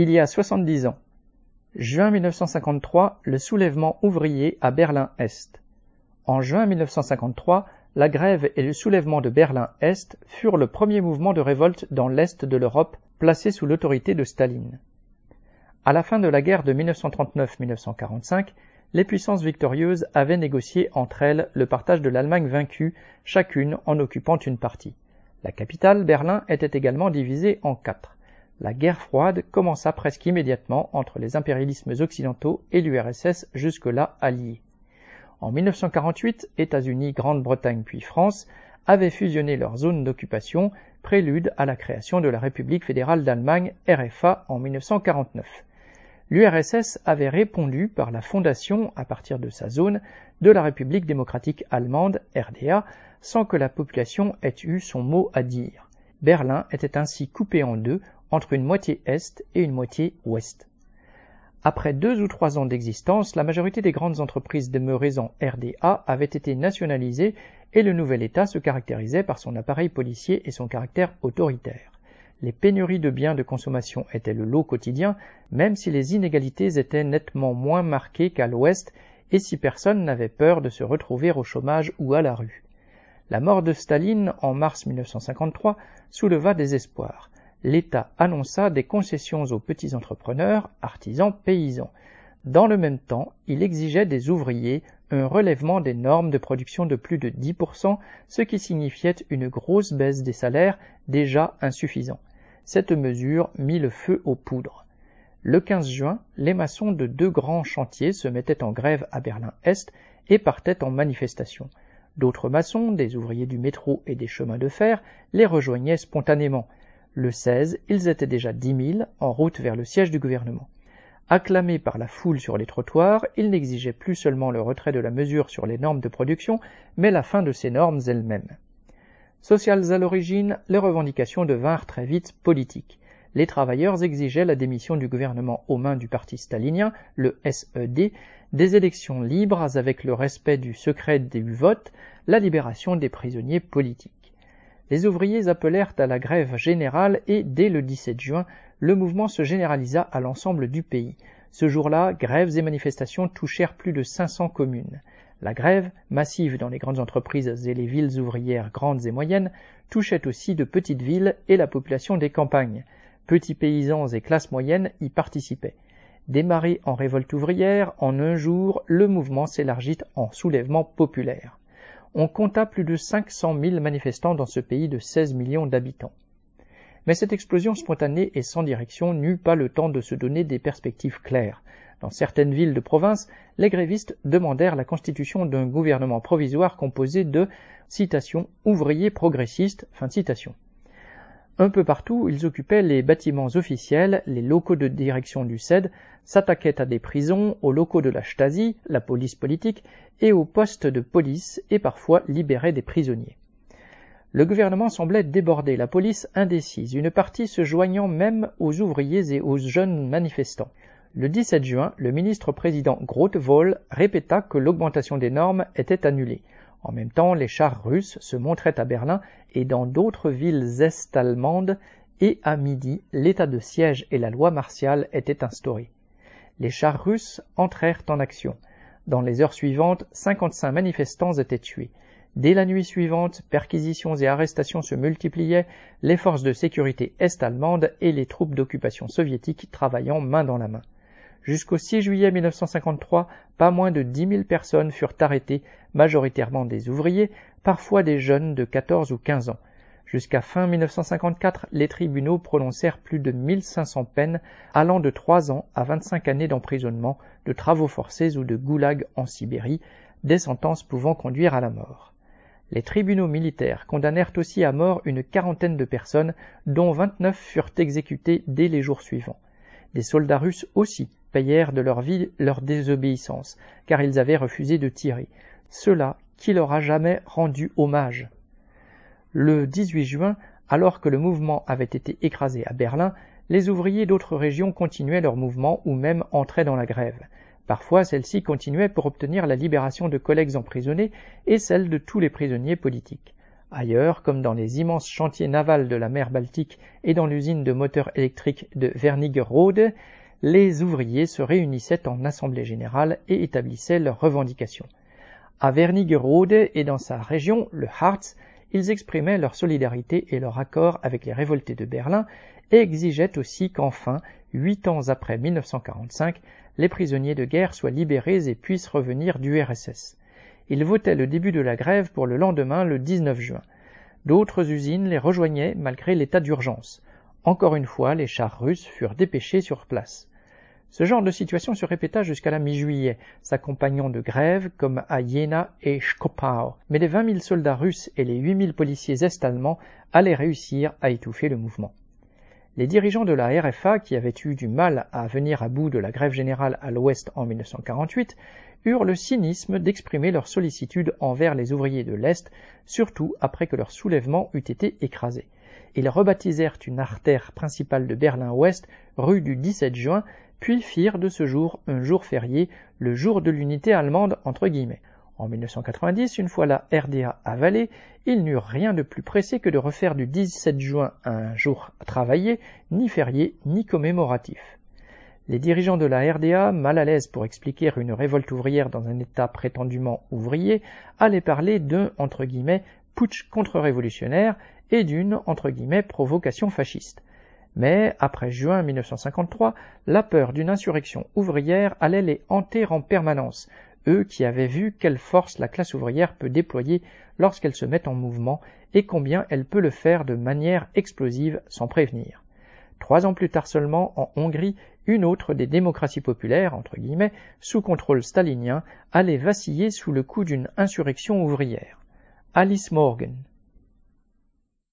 Il y a 70 ans. Juin 1953, le soulèvement ouvrier à Berlin-Est. En juin 1953, la grève et le soulèvement de Berlin-Est furent le premier mouvement de révolte dans l'Est de l'Europe placé sous l'autorité de Staline. À la fin de la guerre de 1939-1945, les puissances victorieuses avaient négocié entre elles le partage de l'Allemagne vaincue, chacune en occupant une partie. La capitale, Berlin, était également divisée en quatre. La guerre froide commença presque immédiatement entre les impérialismes occidentaux et l'URSS jusque-là alliés. En 1948, États-Unis, Grande-Bretagne puis France avaient fusionné leurs zones d'occupation, prélude à la création de la République fédérale d'Allemagne RFA en 1949. L'URSS avait répondu par la fondation, à partir de sa zone, de la République démocratique allemande RDA, sans que la population ait eu son mot à dire. Berlin était ainsi coupé en deux entre une moitié est et une moitié ouest. Après deux ou trois ans d'existence, la majorité des grandes entreprises demeurées en RDA avaient été nationalisées et le nouvel État se caractérisait par son appareil policier et son caractère autoritaire. Les pénuries de biens de consommation étaient le lot quotidien, même si les inégalités étaient nettement moins marquées qu'à l'ouest et si personne n'avait peur de se retrouver au chômage ou à la rue. La mort de Staline en mars 1953 souleva des espoirs l'État annonça des concessions aux petits entrepreneurs, artisans, paysans. Dans le même temps, il exigeait des ouvriers un relèvement des normes de production de plus de 10%, ce qui signifiait une grosse baisse des salaires déjà insuffisants. Cette mesure mit le feu aux poudres. Le 15 juin, les maçons de deux grands chantiers se mettaient en grève à Berlin-Est et partaient en manifestation. D'autres maçons, des ouvriers du métro et des chemins de fer, les rejoignaient spontanément. Le 16, ils étaient déjà dix mille en route vers le siège du gouvernement. Acclamés par la foule sur les trottoirs, ils n'exigeaient plus seulement le retrait de la mesure sur les normes de production, mais la fin de ces normes elles-mêmes. Sociales à l'origine, les revendications devinrent très vite politiques. Les travailleurs exigeaient la démission du gouvernement aux mains du parti stalinien, le SED, des élections libres avec le respect du secret du vote, la libération des prisonniers politiques les ouvriers appelèrent à la grève générale et, dès le 17 juin, le mouvement se généralisa à l'ensemble du pays. Ce jour-là, grèves et manifestations touchèrent plus de 500 communes. La grève, massive dans les grandes entreprises et les villes ouvrières grandes et moyennes, touchait aussi de petites villes et la population des campagnes. Petits paysans et classes moyennes y participaient. Démarré en révolte ouvrière, en un jour, le mouvement s'élargit en soulèvement populaire on compta plus de 500 000 manifestants dans ce pays de 16 millions d'habitants. Mais cette explosion spontanée et sans direction n'eut pas le temps de se donner des perspectives claires. Dans certaines villes de province, les grévistes demandèrent la constitution d'un gouvernement provisoire composé de citation ouvriers progressistes. Fin citation. Un peu partout, ils occupaient les bâtiments officiels, les locaux de direction du CED, s'attaquaient à des prisons, aux locaux de la Stasi, la police politique, et aux postes de police, et parfois libéraient des prisonniers. Le gouvernement semblait déborder, la police indécise, une partie se joignant même aux ouvriers et aux jeunes manifestants. Le 17 juin, le ministre-président Grotewohl répéta que l'augmentation des normes était annulée. En même temps, les chars russes se montraient à Berlin et dans d'autres villes est-allemandes, et à midi, l'état de siège et la loi martiale étaient instaurés. Les chars russes entrèrent en action. Dans les heures suivantes, 55 manifestants étaient tués. Dès la nuit suivante, perquisitions et arrestations se multipliaient, les forces de sécurité est-allemandes et les troupes d'occupation soviétiques travaillant main dans la main. Jusqu'au 6 juillet 1953, pas moins de 10 000 personnes furent arrêtées, majoritairement des ouvriers, parfois des jeunes de 14 ou 15 ans. Jusqu'à fin 1954, les tribunaux prononcèrent plus de 1500 peines allant de 3 ans à 25 années d'emprisonnement, de travaux forcés ou de goulag en Sibérie, des sentences pouvant conduire à la mort. Les tribunaux militaires condamnèrent aussi à mort une quarantaine de personnes, dont 29 furent exécutées dès les jours suivants. Des soldats russes aussi payèrent de leur vie leur désobéissance, car ils avaient refusé de tirer. Cela qui leur a jamais rendu hommage. Le 18 juin, alors que le mouvement avait été écrasé à Berlin, les ouvriers d'autres régions continuaient leur mouvement ou même entraient dans la grève. Parfois, celle-ci continuait pour obtenir la libération de collègues emprisonnés et celle de tous les prisonniers politiques. Ailleurs, comme dans les immenses chantiers navals de la mer Baltique et dans l'usine de moteurs électriques de Wernigerode, les ouvriers se réunissaient en assemblée générale et établissaient leurs revendications. À Wernigerode et dans sa région, le Harz, ils exprimaient leur solidarité et leur accord avec les révoltés de Berlin et exigeaient aussi qu'enfin, huit ans après 1945, les prisonniers de guerre soient libérés et puissent revenir du RSS. Ils votaient le début de la grève pour le lendemain, le 19 juin. D'autres usines les rejoignaient malgré l'état d'urgence. Encore une fois, les chars russes furent dépêchés sur place. Ce genre de situation se répéta jusqu'à la mi-juillet, s'accompagnant de grèves comme à Jena et Schkopau, mais les 20 000 soldats russes et les 8 000 policiers est-allemands allaient réussir à étouffer le mouvement. Les dirigeants de la RFA, qui avaient eu du mal à venir à bout de la grève générale à l'Ouest en 1948, eurent le cynisme d'exprimer leur sollicitude envers les ouvriers de l'Est, surtout après que leur soulèvement eût été écrasé. Ils rebaptisèrent une artère principale de Berlin-Ouest rue du 17 juin, puis firent de ce jour un jour férié, le jour de l'unité allemande entre guillemets. En 1990, une fois la RDA avalée, ils n'eurent rien de plus pressé que de refaire du 17 juin un jour travaillé, ni férié, ni commémoratif. Les dirigeants de la RDA, mal à l'aise pour expliquer une révolte ouvrière dans un État prétendument ouvrier, allaient parler d'un putsch contre-révolutionnaire et d'une provocation fasciste. Mais après juin 1953, la peur d'une insurrection ouvrière allait les hanter en permanence, eux qui avaient vu quelle force la classe ouvrière peut déployer lorsqu'elle se met en mouvement et combien elle peut le faire de manière explosive sans prévenir. Trois ans plus tard seulement, en Hongrie, une autre des démocraties populaires, entre guillemets, sous contrôle stalinien, allait vaciller sous le coup d'une insurrection ouvrière. Alice Morgan,